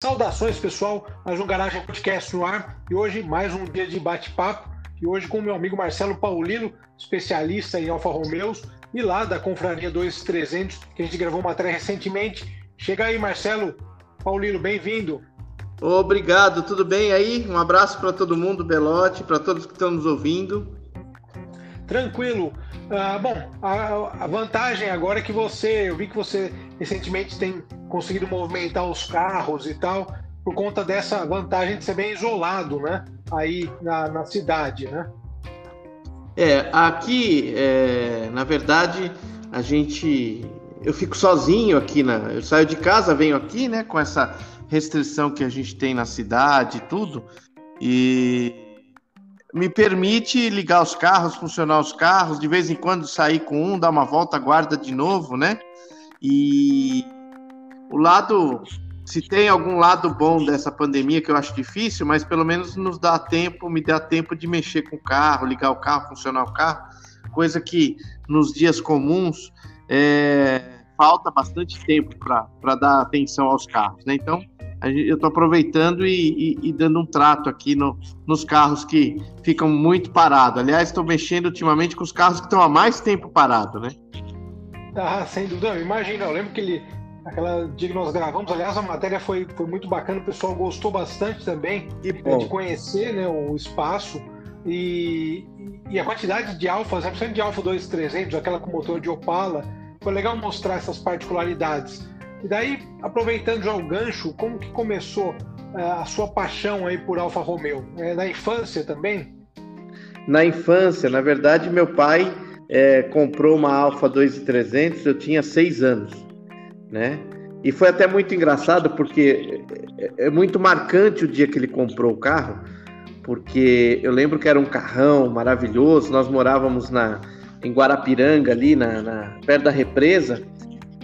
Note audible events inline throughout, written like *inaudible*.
Saudações, pessoal. Mais um Garagem Podcast no ar. E hoje, mais um dia de bate-papo. E hoje com o meu amigo Marcelo Paulino, especialista em Alfa Romeos, e lá da Confraria 2300, que a gente gravou uma matéria recentemente. Chega aí, Marcelo. Paulino, bem-vindo. Obrigado, tudo bem aí? Um abraço para todo mundo, Belote, para todos que estão nos ouvindo. Tranquilo. Ah, bom, a, a, vantagem agora é que você, eu vi que você recentemente tem conseguido movimentar os carros e tal, por conta dessa vantagem de ser bem isolado, né? Aí na, na cidade, né? É, aqui, é, na verdade, a gente. Eu fico sozinho aqui, na, eu saio de casa, venho aqui, né, com essa restrição que a gente tem na cidade e tudo, e me permite ligar os carros, funcionar os carros, de vez em quando sair com um, dar uma volta, guarda de novo, né? E o lado, se tem algum lado bom dessa pandemia, que eu acho difícil, mas pelo menos nos dá tempo, me dá tempo de mexer com o carro, ligar o carro, funcionar o carro, coisa que nos dias comuns é, falta bastante tempo para dar atenção aos carros, né? Então, eu estou aproveitando e, e, e, dando um trato aqui no, nos carros que ficam muito parados. Aliás, estou mexendo ultimamente com os carros que estão há mais tempo parados, né? Ah, sem dúvida. Imagina, eu lembro que ele, aquela dia que nós gravamos, aliás, a matéria foi, foi muito bacana, o pessoal gostou bastante também né, de conhecer né, o espaço e, e a quantidade de alfas, principalmente de Alfa 2300, aquela com motor de Opala, foi legal mostrar essas particularidades. E daí, aproveitando já o gancho, como que começou uh, a sua paixão aí por Alfa Romeo? É na infância também? Na infância, na verdade, meu pai é, comprou uma Alfa 2300, eu tinha seis anos, né? E foi até muito engraçado porque é, é muito marcante o dia que ele comprou o carro, porque eu lembro que era um carrão maravilhoso. Nós morávamos na em Guarapiranga ali na, na perto da represa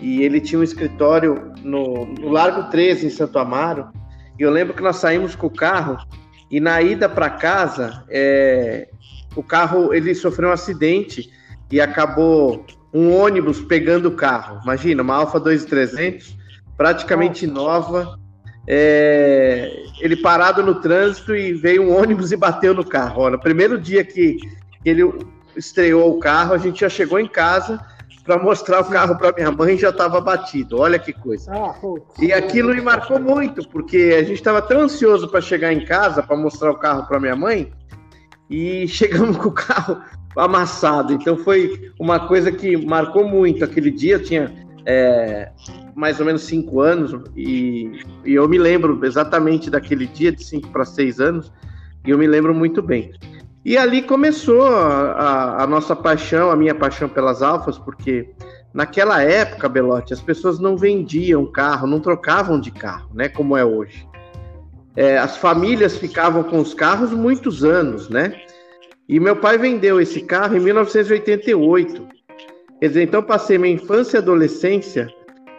e ele tinha um escritório no, no Largo 13, em Santo Amaro. E eu lembro que nós saímos com o carro e na ida para casa, é, o carro ele sofreu um acidente e acabou um ônibus pegando o carro. Imagina, uma Alfa 2300, praticamente nova, é, ele parado no trânsito e veio um ônibus e bateu no carro. Olha, no primeiro dia que ele estreou o carro, a gente já chegou em casa para mostrar o carro para minha mãe já estava batido. Olha que coisa. Ah, e aquilo me marcou muito, porque a gente estava tão ansioso para chegar em casa para mostrar o carro para minha mãe e chegamos *laughs* com o carro amassado. Então foi uma coisa que marcou muito aquele dia. Eu tinha é, mais ou menos cinco anos e, e eu me lembro exatamente daquele dia de cinco para seis anos e eu me lembro muito bem. E ali começou a, a, nossa paixão, a minha paixão pelas alfas, porque naquela época, Belote, as pessoas não vendiam carro, não trocavam de carro, né? Como é hoje. É, as famílias ficavam com os carros muitos anos, né? E meu pai vendeu esse carro em 1988. Quer dizer, então passei minha infância e adolescência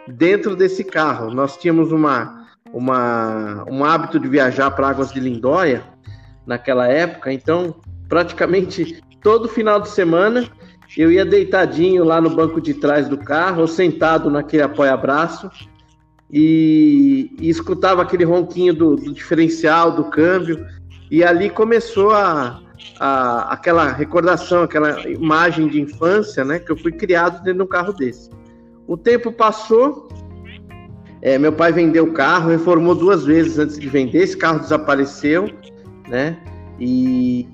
dentro desse carro. Nós tínhamos uma, uma, um hábito de viajar para Águas de Lindóia naquela época, então praticamente todo final de semana eu ia deitadinho lá no banco de trás do carro, ou sentado naquele apoia-braço, e, e, escutava aquele ronquinho do, do, diferencial, do câmbio, e ali começou a, a, aquela recordação, aquela imagem de infância, né, que eu fui criado dentro de um carro desse. O tempo passou, é, meu pai vendeu o carro, reformou duas vezes antes de vender, esse carro desapareceu, né, e,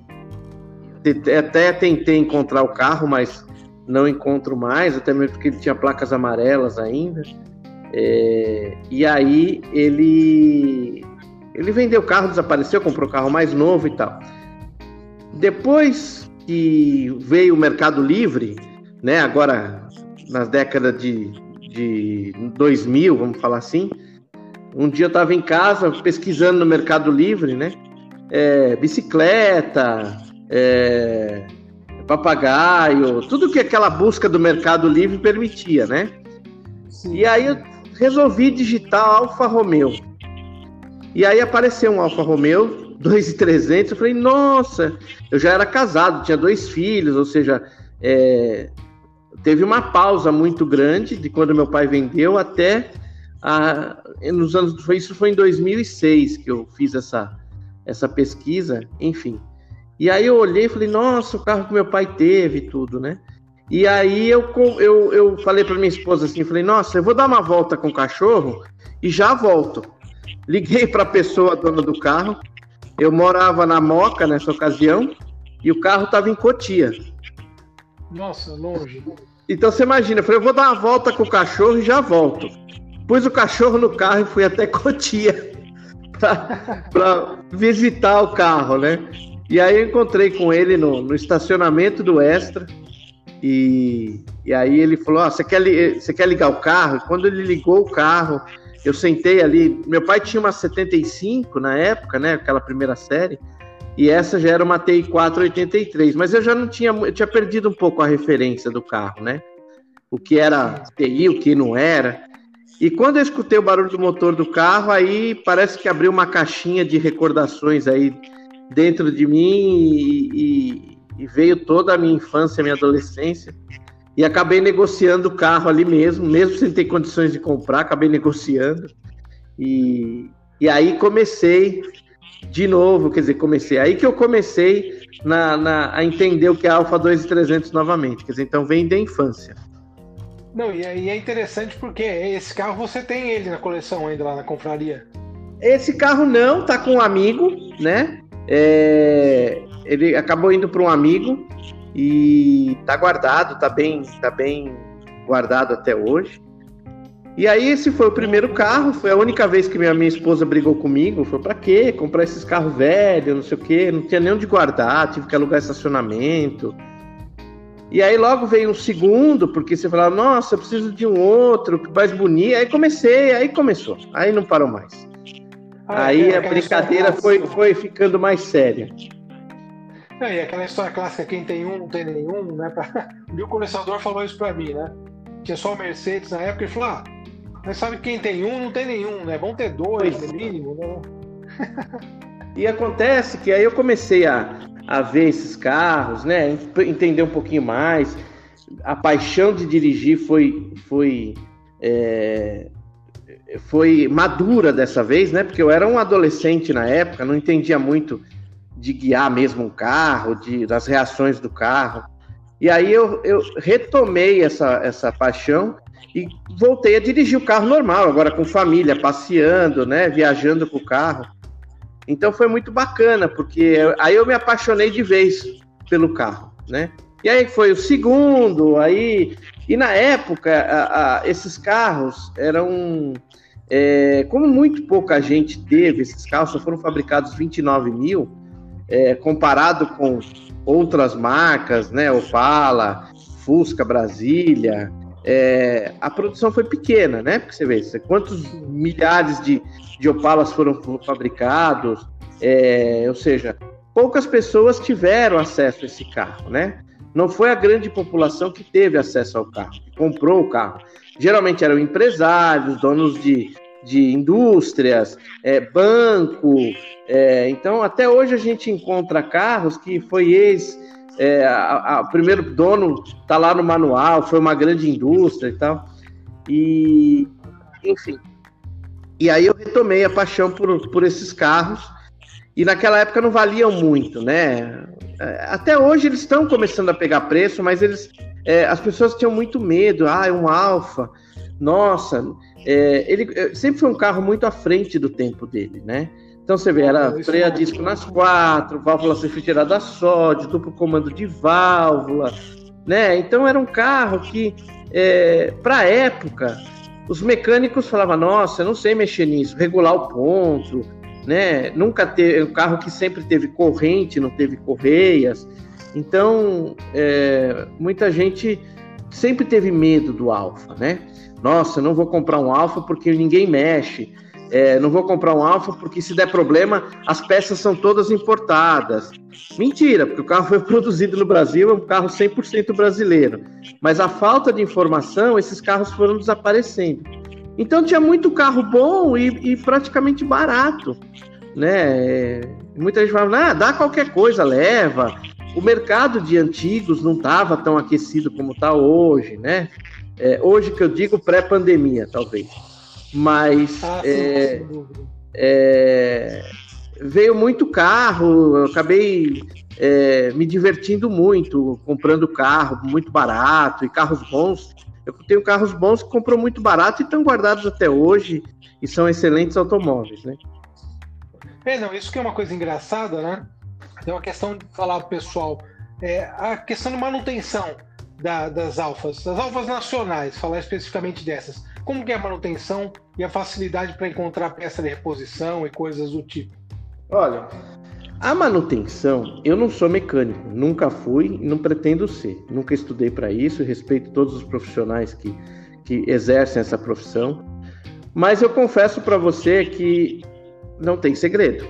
até tentei encontrar o carro, mas não encontro mais, até mesmo porque ele tinha placas amarelas ainda. É, e aí ele ele vendeu o carro, desapareceu, comprou carro mais novo e tal. Depois que veio o Mercado Livre, né, agora nas décadas de, de 2000, vamos falar assim, um dia eu estava em casa pesquisando no Mercado Livre, né, é, bicicleta, é, papagaio, tudo que aquela busca do Mercado Livre permitia, né? Sim. E aí eu resolvi digitar Alfa Romeo. E aí apareceu um Alfa Romeo *laughs* 2,300. Eu falei, nossa, eu já era casado, tinha dois filhos, ou seja, é, teve uma pausa muito grande de quando meu pai vendeu até a, nos anos, foi, isso foi em 2006 que eu fiz essa, essa pesquisa, enfim. E aí eu olhei e falei, nossa, o carro que meu pai teve e tudo, né? E aí eu, eu, eu falei para minha esposa assim, falei, nossa, eu vou dar uma volta com o cachorro e já volto. Liguei para a pessoa dona do carro. Eu morava na Moca nessa ocasião e o carro estava em Cotia. Nossa, longe. Então você imagina, eu falei, eu vou dar uma volta com o cachorro e já volto. Pus o cachorro no carro e fui até Cotia *laughs* para visitar o carro, né? E aí eu encontrei com ele no, no estacionamento do Extra. E, e aí ele falou: oh, você, quer, você quer ligar o carro? E quando ele ligou o carro, eu sentei ali. Meu pai tinha uma 75 na época, né? Aquela primeira série. E essa já era uma TI 483, mas eu já não tinha, eu tinha perdido um pouco a referência do carro, né? O que era TI, o que não era. E quando eu escutei o barulho do motor do carro, aí parece que abriu uma caixinha de recordações aí dentro de mim e, e, e veio toda a minha infância, minha adolescência. E acabei negociando o carro ali mesmo, mesmo sem ter condições de comprar, acabei negociando. E, e aí comecei de novo, quer dizer, comecei. Aí que eu comecei na, na, a entender o que é Alfa 2300 novamente. Quer dizer, então vem da infância. Não, e é, e é interessante porque esse carro você tem ele na coleção ainda lá na confraria. Esse carro não, tá com um amigo, né? É, ele acabou indo para um amigo e tá guardado, tá bem, tá bem guardado até hoje. E aí esse foi o primeiro carro, foi a única vez que minha, minha esposa brigou comigo, foi para quê? Comprar esses carros velhos, não sei o quê, não tinha nem onde guardar, tive que alugar estacionamento. E aí logo veio um segundo, porque você falava, nossa, eu preciso de um outro, mais bonito. Aí comecei, aí começou, aí não parou mais. Ah, aí a brincadeira foi, foi ficando mais séria. É, e aquela história clássica, quem tem um não tem nenhum, né? O *laughs* colecionador falou isso pra mim, né? Tinha só o Mercedes na época, ele falou, ah, mas sabe quem tem um, não tem nenhum, né? Vão ter dois, no mínimo, né? *laughs* e acontece que aí eu comecei a, a ver esses carros, né? Entender um pouquinho mais. A paixão de dirigir foi, foi, é, foi madura dessa vez, né? Porque eu era um adolescente na época, não entendia muito de guiar mesmo um carro, de, das reações do carro. E aí eu, eu retomei essa, essa paixão e voltei a dirigir o carro normal, agora com família, passeando, né, viajando com o carro. Então foi muito bacana, porque aí eu me apaixonei de vez pelo carro, né? E aí foi o segundo, aí e na época a, a, esses carros eram é, como muito pouca gente teve esses carros, só foram fabricados 29 mil é, comparado com outras marcas, né, Opala, Fusca, Brasília, é, a produção foi pequena, né? Porque você vê quantos milhares de, de Opalas foram fabricados, é, ou seja, poucas pessoas tiveram acesso a esse carro, né? Não foi a grande população que teve acesso ao carro, que comprou o carro. Geralmente eram empresários, donos de, de indústrias, é, banco. É, então, até hoje a gente encontra carros que foi ex. É, o primeiro dono está lá no manual, foi uma grande indústria e tal. E, enfim. E aí eu retomei a paixão por, por esses carros. E naquela época não valiam muito, né? É, até hoje eles estão começando a pegar preço, mas eles, é, as pessoas tinham muito medo. Ah, é um Alfa. Nossa, é, ele é, sempre foi um carro muito à frente do tempo dele, né? Então você vê, era freio a disco nas quatro, válvula refrigerada a sódio, duplo comando de válvula, né? Então era um carro que, é, para a época, os mecânicos falavam: Nossa, eu não sei mexer nisso, regular o ponto, né? Nunca teve um carro que sempre teve corrente, não teve correias. Então, é, muita gente sempre teve medo do Alfa, né? Nossa, não vou comprar um Alfa porque ninguém mexe. É, não vou comprar um Alfa porque se der problema, as peças são todas importadas. Mentira, porque o carro foi *laughs* produzido no Brasil, é um carro 100% brasileiro. Mas a falta de informação, esses carros foram desaparecendo. Então tinha muito carro bom e, e praticamente barato, né? Muita gente falava, ah, dá qualquer coisa, leva. O mercado de antigos não estava tão aquecido como está hoje, né? É, hoje que eu digo pré-pandemia, talvez. mas ah, é, é, veio muito carro, eu acabei é, me divertindo muito, comprando carro muito barato e carros bons. Eu tenho carros bons que comprou muito barato e estão guardados até hoje e são excelentes automóveis, né? É, não, isso que é uma coisa engraçada, né? É uma questão de falar pro pessoal. É, a questão de manutenção da, das alfas, das alfas nacionais, falar especificamente dessas. Como que é a manutenção e a facilidade para encontrar peça de reposição e coisas do tipo? Olha, a manutenção, eu não sou mecânico, nunca fui e não pretendo ser. Nunca estudei para isso, respeito todos os profissionais que, que exercem essa profissão. Mas eu confesso para você que não tem segredo,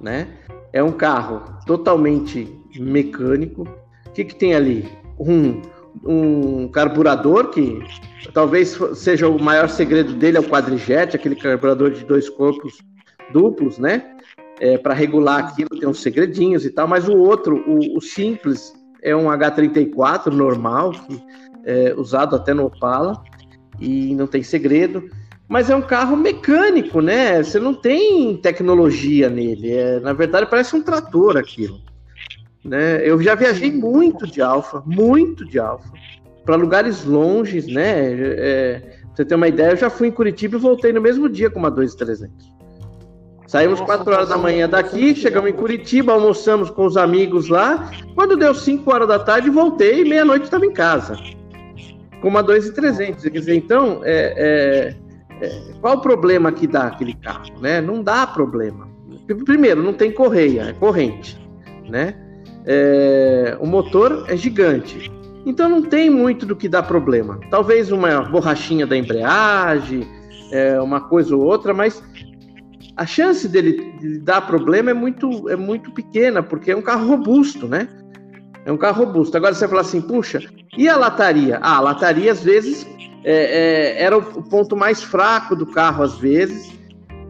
né? É um carro totalmente mecânico. O que, que tem ali? Um, um carburador que talvez seja o maior segredo dele é o quadrijet, aquele carburador de dois corpos duplos, né? É, para regular aquilo tem uns segredinhos e tal, mas o outro, o, o simples, é um H34 normal, que, é, usado até no Opala, e não tem segredo mas é um carro mecânico, né? Você não tem tecnologia nele. É, na verdade, parece um trator aquilo. Né? Eu já viajei muito de Alfa, muito de Alfa, para lugares longes, né? É, pra você ter uma ideia, eu já fui em Curitiba e voltei no mesmo dia com uma 2300. Saímos 4 horas da manhã daqui, chegamos em Curitiba, almoçamos com os amigos lá. Quando deu 5 horas da tarde, voltei e meia-noite estava em casa. Com uma 2300. Quer dizer, então, é é, qual o problema que dá aquele carro? Né? Não dá problema. Primeiro, não tem correia, é corrente. Né? É, o motor é gigante. Então não tem muito do que dá problema. Talvez uma borrachinha da embreagem, é, uma coisa ou outra, mas a chance dele de dar problema é muito, é muito pequena, porque é um carro robusto, né? É um carro robusto. Agora você fala assim, puxa, e a lataria? Ah, a lataria às vezes é, é, era o ponto mais fraco do carro às vezes,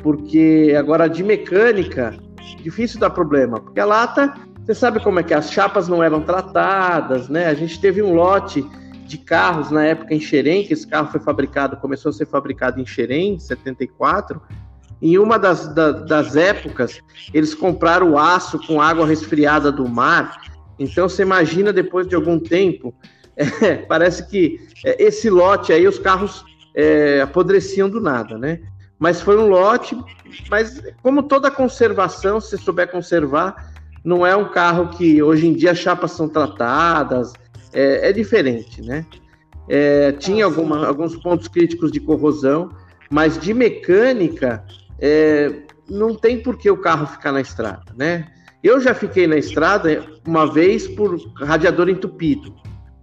porque agora de mecânica, difícil dar problema, porque a lata, você sabe como é que é, as chapas não eram tratadas, né? A gente teve um lote de carros na época em Xerém, que esse carro foi fabricado, começou a ser fabricado em Xerém, em 74. Em uma das, da, das épocas, eles compraram o aço com água resfriada do mar. Então, você imagina depois de algum tempo, é, *laughs* parece que é, esse lote aí os carros é, apodreciam do nada, né? Mas foi um lote, mas como toda conservação, se souber conservar, não é um carro que hoje em dia as chapas são tratadas, é, é diferente, né? É, tinha ah, alguma, alguns pontos críticos de corrosão, mas de mecânica é, não tem por que o carro ficar na estrada, né? Eu já fiquei na estrada uma vez por radiador entupido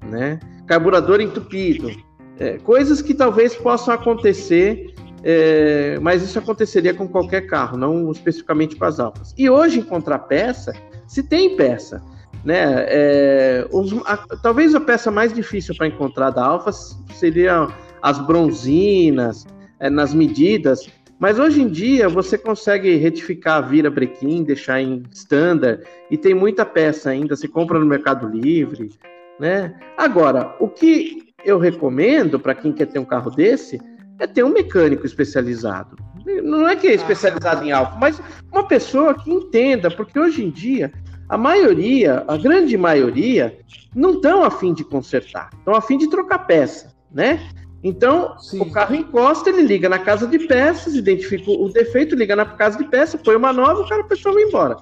né? Carburador entupido, é, coisas que talvez possam acontecer, é, mas isso aconteceria com qualquer carro, não especificamente com as Alfas. E hoje encontrar peça, se tem peça, né? É, os, a, talvez a peça mais difícil para encontrar da Alfa seria as bronzinas, é, nas medidas, mas hoje em dia você consegue retificar vira brequim, deixar em standard e tem muita peça ainda. Você compra no Mercado Livre, né? Agora, o que eu recomendo para quem quer ter um carro desse é ter um mecânico especializado. Não é que é especializado em algo, mas uma pessoa que entenda, porque hoje em dia a maioria, a grande maioria, não estão afim de consertar, estão afim de trocar peça, né? Então, Sim. o carro encosta, ele liga na casa de peças, identifica o defeito, liga na casa de peça, põe uma nova, o cara a pessoa vai embora.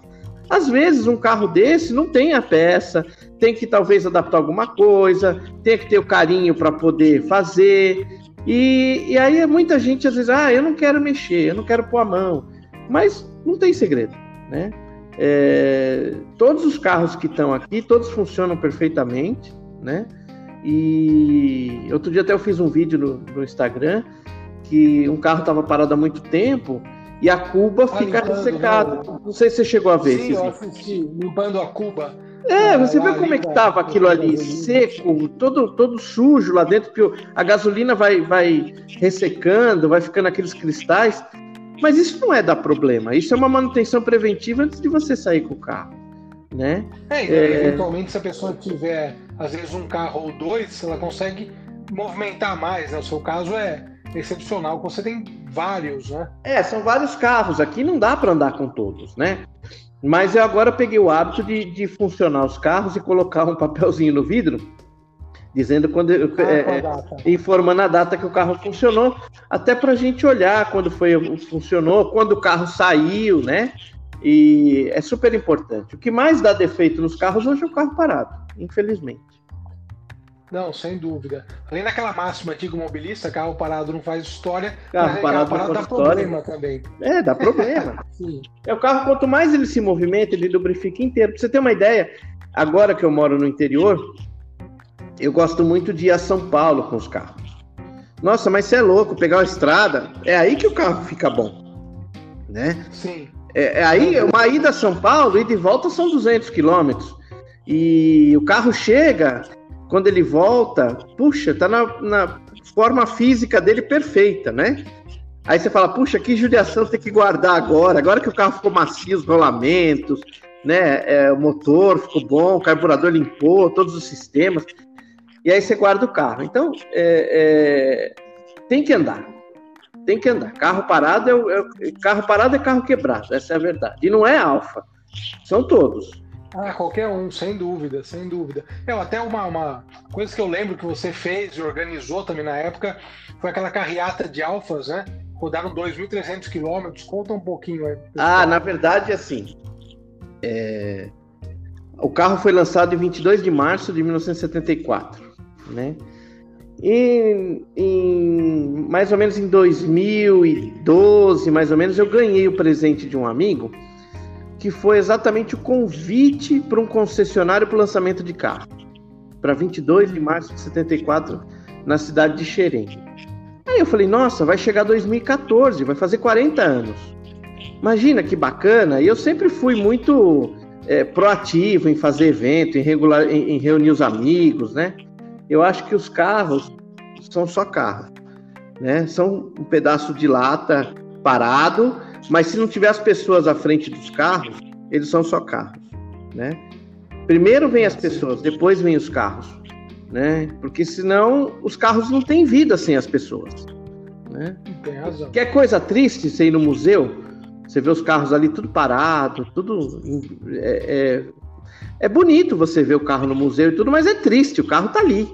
Às vezes, um carro desse não tem a peça, tem que talvez adaptar alguma coisa, tem que ter o carinho para poder fazer. E, e aí muita gente às vezes, ah, eu não quero mexer, eu não quero pôr a mão. Mas não tem segredo, né? É, todos os carros que estão aqui, todos funcionam perfeitamente, né? E outro dia até eu fiz um vídeo no, no Instagram que um carro estava parado há muito tempo e a cuba ah, fica ressecada. Né? Não sei se você chegou a ver. Sim, eu assisti, limpando a cuba. É, você viu como é que tava aquilo ali, seco, todo, todo sujo lá dentro, porque a gasolina vai, vai ressecando, vai ficando aqueles cristais. Mas isso não é dar problema, isso é uma manutenção preventiva antes de você sair com o carro. Né? É, é... eventualmente, se a pessoa tiver, às vezes, um carro ou dois, ela consegue movimentar mais, né? O seu caso é, excepcional. Você tem vários, né? É, são vários carros. Aqui não dá para andar com todos, né? Mas eu agora peguei o hábito de, de funcionar os carros e colocar um papelzinho no vidro dizendo quando ah, é, é informando a data que o carro funcionou, até para a gente olhar quando foi funcionou, quando o carro saiu, né? E é super importante. O que mais dá defeito nos carros hoje é o carro parado, infelizmente. Não, sem dúvida. Além daquela máxima antigo mobilista, carro parado não faz história, carro parado, carro parado dá história. problema também. É, dá problema. *laughs* é o carro, quanto mais ele se movimenta, ele lubrifica inteiro. Pra você ter uma ideia, agora que eu moro no interior, eu gosto muito de ir a São Paulo com os carros. Nossa, mas você é louco, pegar uma estrada, é aí que o carro fica bom, né? Sim. É, é aí, uma ida a São Paulo e de volta são 200 quilômetros. E o carro chega, quando ele volta, puxa, tá na, na, forma física dele perfeita, né? Aí você fala, puxa, que judiação tem que guardar agora, agora que o carro ficou macio, os rolamentos, né? É, o motor ficou bom, o carburador limpou, todos os sistemas. E aí você guarda o carro. Então, é, é, tem que andar tem que andar. Carro parado é, é, carro parado é carro quebrado, essa é a verdade. E não é alfa, são todos. Ah, qualquer um, sem dúvida, sem dúvida. Eu, até uma, uma coisa que eu lembro que você fez e organizou também na época foi aquela carreata de alfas, né? Rodaram 2.300 quilômetros. Conta um pouquinho aí. Ah, na verdade, assim. É... O carro foi lançado em 22 de março de 1974, né? E em, mais ou menos em 2012, mais ou menos, eu ganhei o presente de um amigo, que foi exatamente o convite para um concessionário para o lançamento de carro, para 22 de março de 74, na cidade de Xerém. Aí eu falei, nossa, vai chegar 2014, vai fazer 40 anos. Imagina que bacana! E eu sempre fui muito é, proativo em fazer evento, em, regular, em, em reunir os amigos, né? Eu acho que os carros são só carros, né? São um pedaço de lata parado, mas se não tiver as pessoas à frente dos carros, eles são só carros, né? Primeiro vem as pessoas, depois vem os carros, né? Porque senão os carros não têm vida sem as pessoas, né? Que é coisa triste você ir no museu, você vê os carros ali tudo parado, tudo é, é, é bonito você ver o carro no museu e tudo, mas é triste, o carro tá ali,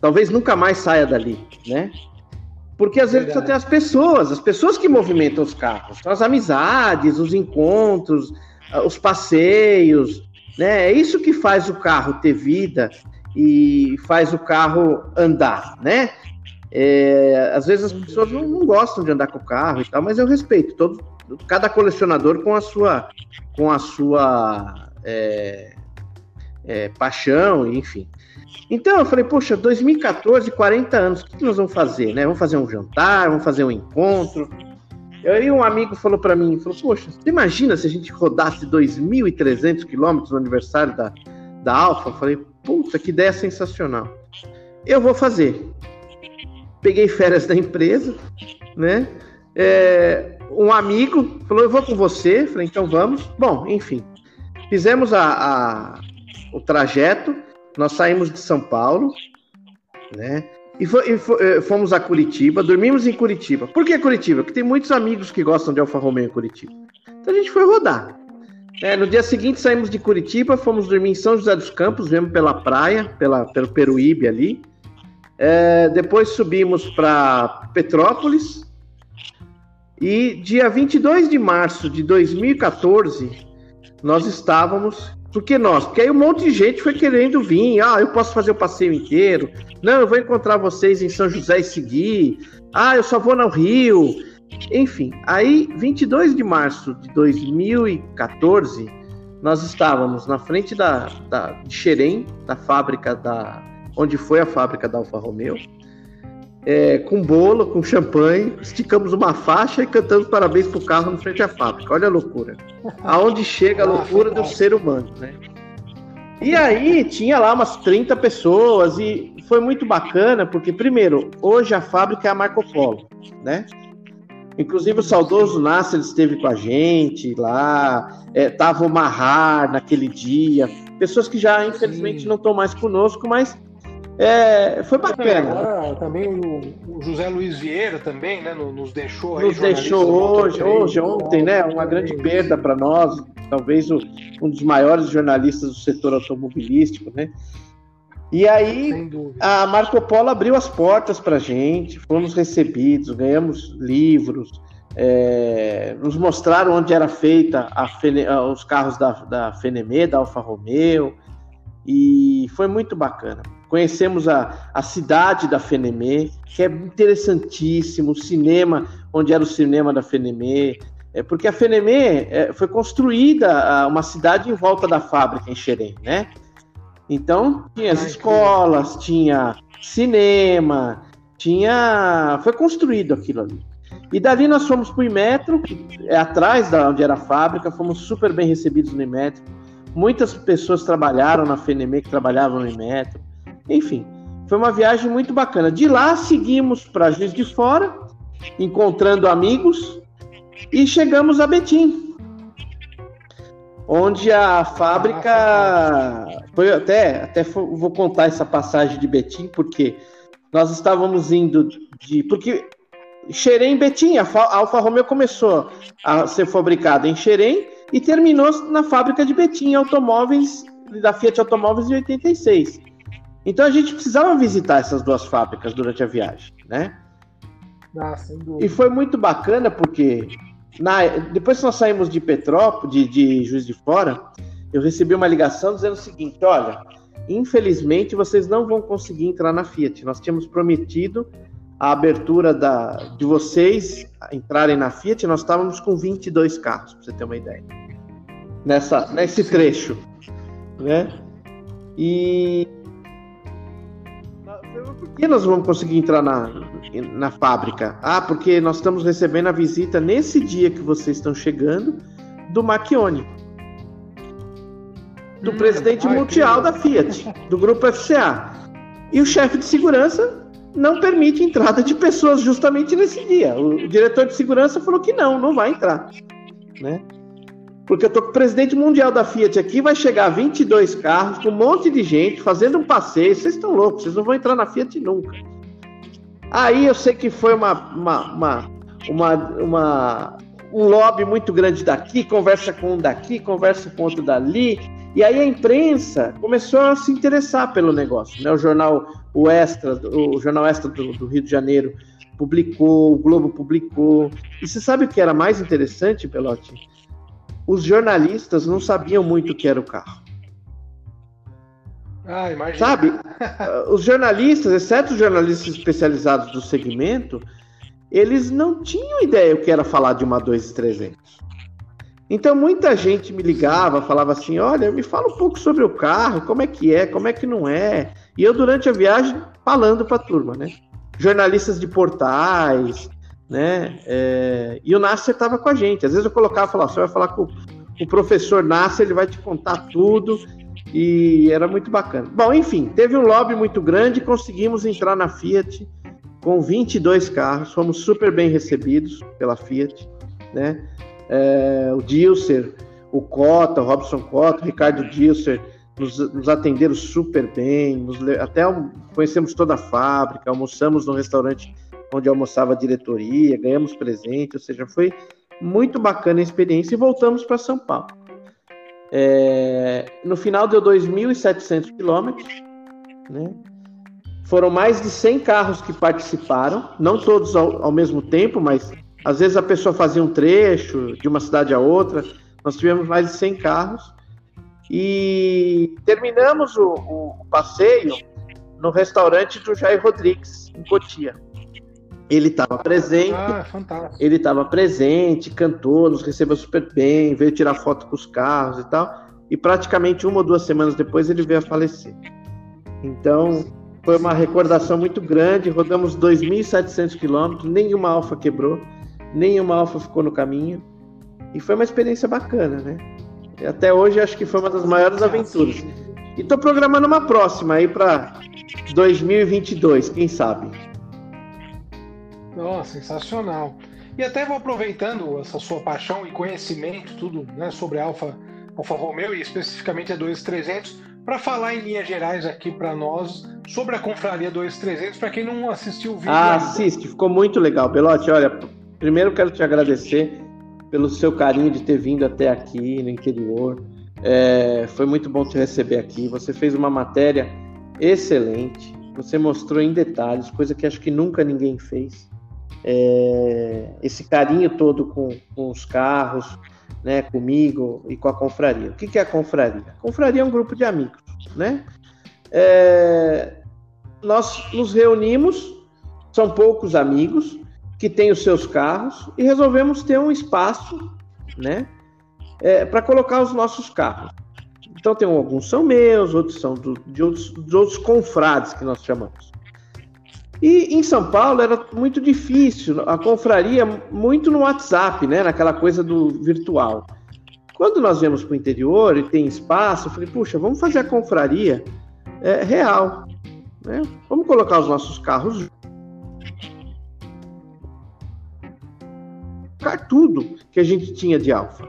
talvez nunca mais saia dali, né? Porque às vezes só tem as pessoas, as pessoas que movimentam os carros, as amizades, os encontros, ah, os passeios, né? É isso que faz o carro ter vida e faz o carro andar, né? É, às vezes as pessoas não, não, gostam de andar com o carro e tal, mas eu respeito todo, cada colecionador com a sua, com a sua é, é, paixão, enfim. Então eu falei, poxa, 2014, 40 anos, o que nós vamos fazer, né? Vamos fazer um jantar, vamos fazer um encontro. Aí um amigo falou para mim, falou, poxa, você imagina se a gente rodasse 2.300 quilômetros no aniversário da, da Alfa? Eu falei, puta, que ideia sensacional. Eu vou fazer. Peguei férias da empresa, né? É, um amigo falou, eu vou com você. Falei, então vamos. Bom, enfim, fizemos a, a o trajeto nós saímos de São Paulo, né? E, eh, fomos a Curitiba, dormimos em Curitiba. Por que Curitiba? Porque tem muitos amigos que gostam de Alfa Romeo em Curitiba. Então a gente foi rodar. É, no dia seguinte saímos de Curitiba, fomos dormir em São José dos Campos, viemos pela praia, pela, pelo Peruíbe ali. É, depois subimos para Petrópolis. E dia 22 de março de 2014, nós estávamos por que nós? Porque aí um monte de gente foi querendo vir. Ah, eu posso fazer o passeio inteiro. Não, eu vou encontrar vocês em São José e seguir. Ah, eu só vou no Rio. Enfim, aí 22 de março de 2014, nós estávamos na frente da, da de Xerém, da fábrica da onde foi a fábrica da Alfa Romeo é, com bolo, com champanhe, esticamos uma faixa e cantamos parabéns pro carro no frente à fábrica. Olha a loucura. Aonde chega a ah, loucura do ser humano, né? E aí tinha lá umas 30 pessoas e foi muito bacana, porque primeiro, hoje a fábrica é a Marco Polo, né? Inclusive o saudoso Nasser esteve com a gente lá, é, tava o Mahar naquele dia, pessoas que já infelizmente não estão mais conosco, mas É, foi bacana. Agora também o, José Luiz Vieira também, né, nos deixou. Nos deixou hoje, hoje, ontem, né? Uma grande perda para nós, talvez o, um dos maiores jornalistas do setor automobilístico, né? E aí a Marco Polo abriu as portas para a gente, fomos recebidos, ganhamos livros, é, nos mostraram onde era feita a, os carros da, da Fenemê, da Alfa Romeo, e foi muito bacana. Conhecemos a, a cidade da Fenemê, que é interessantíssimo, o cinema, onde era o cinema da Fenemê, é, porque a Fenemê é, foi construída uma cidade em volta da fábrica em Xerém, né? Então, tinha as escolas, tinha cinema, tinha. Foi construído aquilo ali. E dali nós fomos para o Imetro, é atrás da onde era a fábrica, fomos super bem recebidos no Imetro. Muitas pessoas trabalharam na FENEME que trabalhavam no Imetro. Enfim, foi uma viagem muito bacana. De lá seguimos para Juiz de Fora, encontrando amigos, e chegamos a Betim onde a fábrica foi até até vou contar essa passagem de Betim porque nós estávamos indo de porque Xerém Betim a Alfa Romeo começou a ser fabricada em Xerém e terminou na fábrica de Betim automóveis da Fiat Automóveis em 86 então a gente precisava visitar essas duas fábricas durante a viagem né ah, e foi muito bacana porque na, depois que nós saímos de Petrópolis, de, de Juiz de Fora, eu recebi uma ligação dizendo o seguinte: olha, infelizmente vocês não vão conseguir entrar na Fiat. Nós tínhamos prometido a abertura da, de vocês entrarem na Fiat, nós estávamos com 22 carros, para você ter uma ideia. Nessa, nesse trecho. Né? E que nós vamos conseguir entrar na, na fábrica? Ah, porque nós estamos recebendo a visita nesse dia que vocês estão chegando do Macchione, do hum, presidente ai, mundial da Fiat, do grupo FCA. E o chefe de segurança não permite entrada de pessoas justamente nesse dia. O diretor de segurança falou que não, não vai entrar, né? Porque eu tô com o presidente mundial da Fiat aqui, vai chegar 22 carros, com um monte de gente, fazendo um passeio. Vocês estão loucos, vocês não vão entrar na Fiat nunca. Aí eu sei que foi uma, uma, uma, uma, uma um lobby muito grande daqui, conversa com um daqui, conversa com outro dali. E aí a imprensa começou a se interessar pelo negócio. Né? O jornal o Extra, o jornal Extra do, do Rio de Janeiro publicou, o Globo publicou. E você sabe o que era mais interessante, Pelote? Os jornalistas não sabiam muito o que era o carro. Ah, imagina. Sabe? *laughs* os jornalistas, exceto os jornalistas especializados do segmento, eles não tinham ideia o que era falar de uma 2300. Então muita gente me ligava, falava assim: "Olha, me fala um pouco sobre o carro, como é que é, como é que não é". E eu durante a viagem falando para a turma, né? Jornalistas de portais, né? É, e o Nasser estava com a gente. Às vezes eu colocava e falava, você vai falar com, o professor Nasser, ele vai te contar tudo. E era muito bacana. Bom, enfim, teve um lobby muito grande, conseguimos entrar na Fiat com 22 carros, fomos super bem recebidos pela Fiat, né? É, o Dilser, o Cota, o Robson Cota, o Ricardo Dilser nos, nos atenderam super bem, nos, até conhecemos toda a fábrica, almoçamos no restaurante onde almoçava a diretoria, ganhamos presente, ou seja, foi muito bacana a experiência e voltamos para São Paulo. É, no final deu 2.700 quilômetros, né? Foram mais de 100 carros que participaram, não todos ao, ao, mesmo tempo, mas às vezes a pessoa fazia um trecho de uma cidade a outra. Nós tivemos mais de 100 carros e terminamos o, o passeio no restaurante do Jair Rodrigues, em Cotia. Ele estava presente. Ah, ele estava presente, cantou, nos recebeu super bem, veio tirar foto com os carros e tal. E praticamente uma ou duas semanas depois ele veio a falecer. Então, foi uma recordação muito grande. Rodamos 2.700 quilômetros, nenhuma alfa quebrou, nenhuma alfa ficou no caminho. E foi uma experiência bacana, né? E até hoje acho que foi uma das maiores aventuras. E estou programando uma próxima aí para 2022, quem sabe? Nossa, sensacional. E até vou aproveitando essa sua paixão e conhecimento, tudo né, sobre a Alfa, Alfa Romeo e especificamente a 2300, para falar em linhas gerais aqui para nós sobre a Confraria 2300, para quem não assistiu o vídeo. Ah, ainda. assiste, ficou muito legal. Belote, olha, primeiro quero te agradecer pelo seu carinho de ter vindo até aqui no interior. É, foi muito bom te receber aqui. Você fez uma matéria excelente. Você mostrou em detalhes, coisa que acho que nunca ninguém fez. É, esse carinho todo com, com os carros, né, comigo e com a confraria. O que, que é a confraria? A confraria é um grupo de amigos, né? É, nós nos reunimos, são poucos amigos que têm os seus carros e resolvemos ter um espaço, né, é, para colocar os nossos carros. Então tem alguns são meus, outros são do, de outros, de outros confrades que nós chamamos. E em São Paulo era muito difícil, a confraria muito no WhatsApp, né? Naquela coisa do virtual. Quando nós viemos para o interior e tem espaço, eu falei, puxa, vamos fazer a confraria é, real. Né? Vamos colocar os nossos carros. Tudo que a gente tinha de alfa.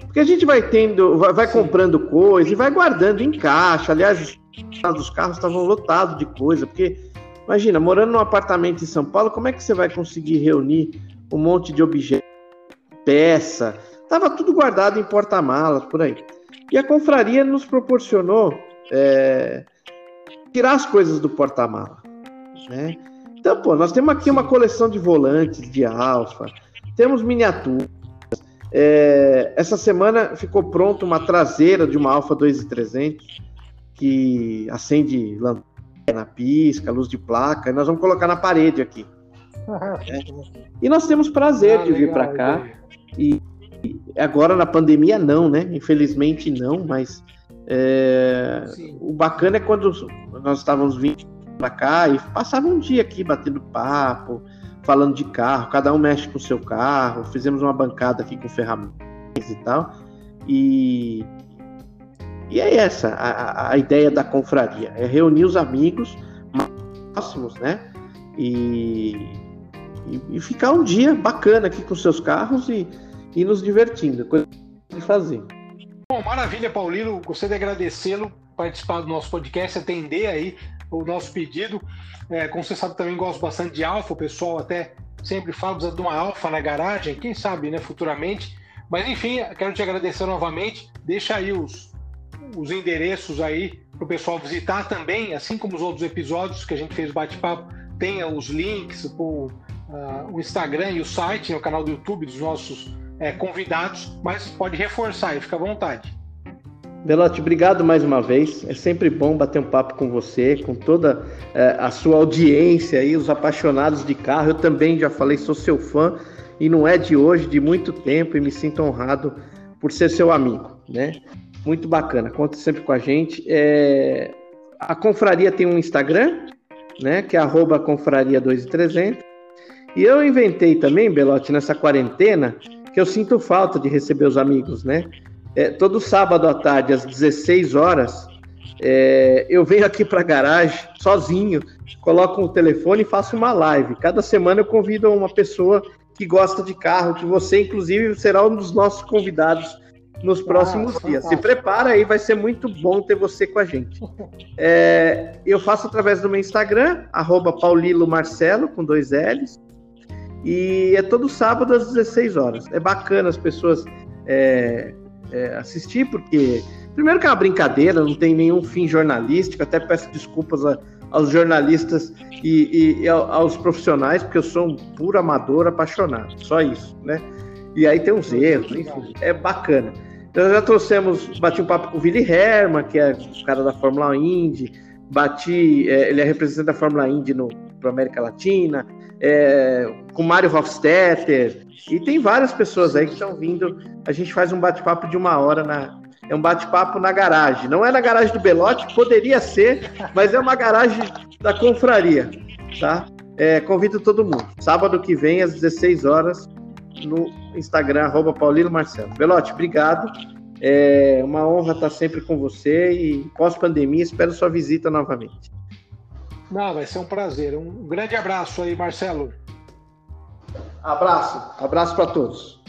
Porque a gente vai tendo, vai, vai comprando coisa e vai guardando em caixa. Aliás, os carros estavam lotados de coisa, porque Imagina, morando num apartamento em São Paulo, como é que você vai conseguir reunir um monte de objetos, peça? Tava tudo guardado em porta-malas, por aí. E a confraria nos proporcionou é, tirar as coisas do porta-mala, né? Então, pô, nós temos aqui uma coleção de volantes de alfa, temos miniaturas. É, essa semana ficou pronta uma traseira de uma Alfa 2300 que acende lanterna na pisca, luz de placa, e nós vamos colocar na parede aqui. *laughs* E nós temos prazer ah, de vir para cá. E, e, agora na pandemia não, né? Infelizmente não, mas é, o bacana é quando nós estávamos vindo para cá e passava um dia aqui batendo papo, falando de carro, cada um mexe com o seu carro, fizemos uma bancada aqui com ferramentas e tal. E e é essa a, a ideia da confraria: é reunir os amigos próximos, né? E, e, e, ficar um dia bacana aqui com seus carros e, e nos divertindo, coisa de fazer. Bom, maravilha, Paulino. Gostaria de agradecê-lo participar do nosso podcast, atender aí o nosso pedido. É, como você sabe, também gosto bastante de alfa. O pessoal até sempre fala de uma alfa na garagem. Quem sabe, né, futuramente. Mas enfim, quero te agradecer novamente. Deixa aí os, os endereços aí para o pessoal visitar também, assim como os outros episódios que a gente fez bate-papo, tenha os links para uh, o Instagram e o site, né, o canal do YouTube dos nossos é, convidados, mas pode reforçar aí, fica à vontade. Belote, obrigado mais uma vez. É sempre bom bater um papo com você, com toda é, a sua audiência aí, os apaixonados de carro. Eu também já falei, sou seu fã e não é de hoje, de muito tempo, e me sinto honrado por ser seu amigo, né? Muito bacana, conta sempre com a gente. É... A confraria tem um Instagram, né? Que é arroba confraria 2300. E eu inventei também, Belote, nessa quarentena, que eu sinto falta de receber os amigos, né? É, todo sábado à tarde, às 16 horas, é, eu venho aqui para a garagem sozinho, coloco o telefone e faço uma live. Cada semana eu convido uma pessoa que gosta de carro, que você, inclusive, será um dos nossos convidados nos próximos ah, dias. Se prepara aí, vai ser muito bom ter você com a gente. *laughs* É, eu faço através do meu Instagram, arroba Paulilo Marcelo, com dois L's. E é todo sábado às 16 horas. É bacana as pessoas é, é, assistir, porque, primeiro, que é uma brincadeira, não tem nenhum fim jornalístico. Até peço desculpas a, aos jornalistas e, e, e, aos profissionais, porque eu sou um puro amador apaixonado. Só isso, né? E aí tem uns erros, enfim, é bacana. Então já trouxemos, bati um papo com o Willi Herman, que é o cara da Fórmula Indy, bati, é, ele é representante da Fórmula Indy no para América Latina, é, com Mário Hofstetter, e tem várias pessoas aí que estão vindo. A gente faz um bate-papo de uma hora na. É um bate-papo na garagem. Não é na garagem do Belote, poderia ser, mas é uma garagem da confraria, tá? É, convido todo mundo. Sábado que vem, às 16 horas, no Instagram, arroba Paulino Marcelo. Belote, obrigado. É uma honra estar sempre com você e pós-pandemia espero sua visita novamente. Não, vai ser um prazer. Um grande abraço aí, Marcelo. Abraço, abraço para todos.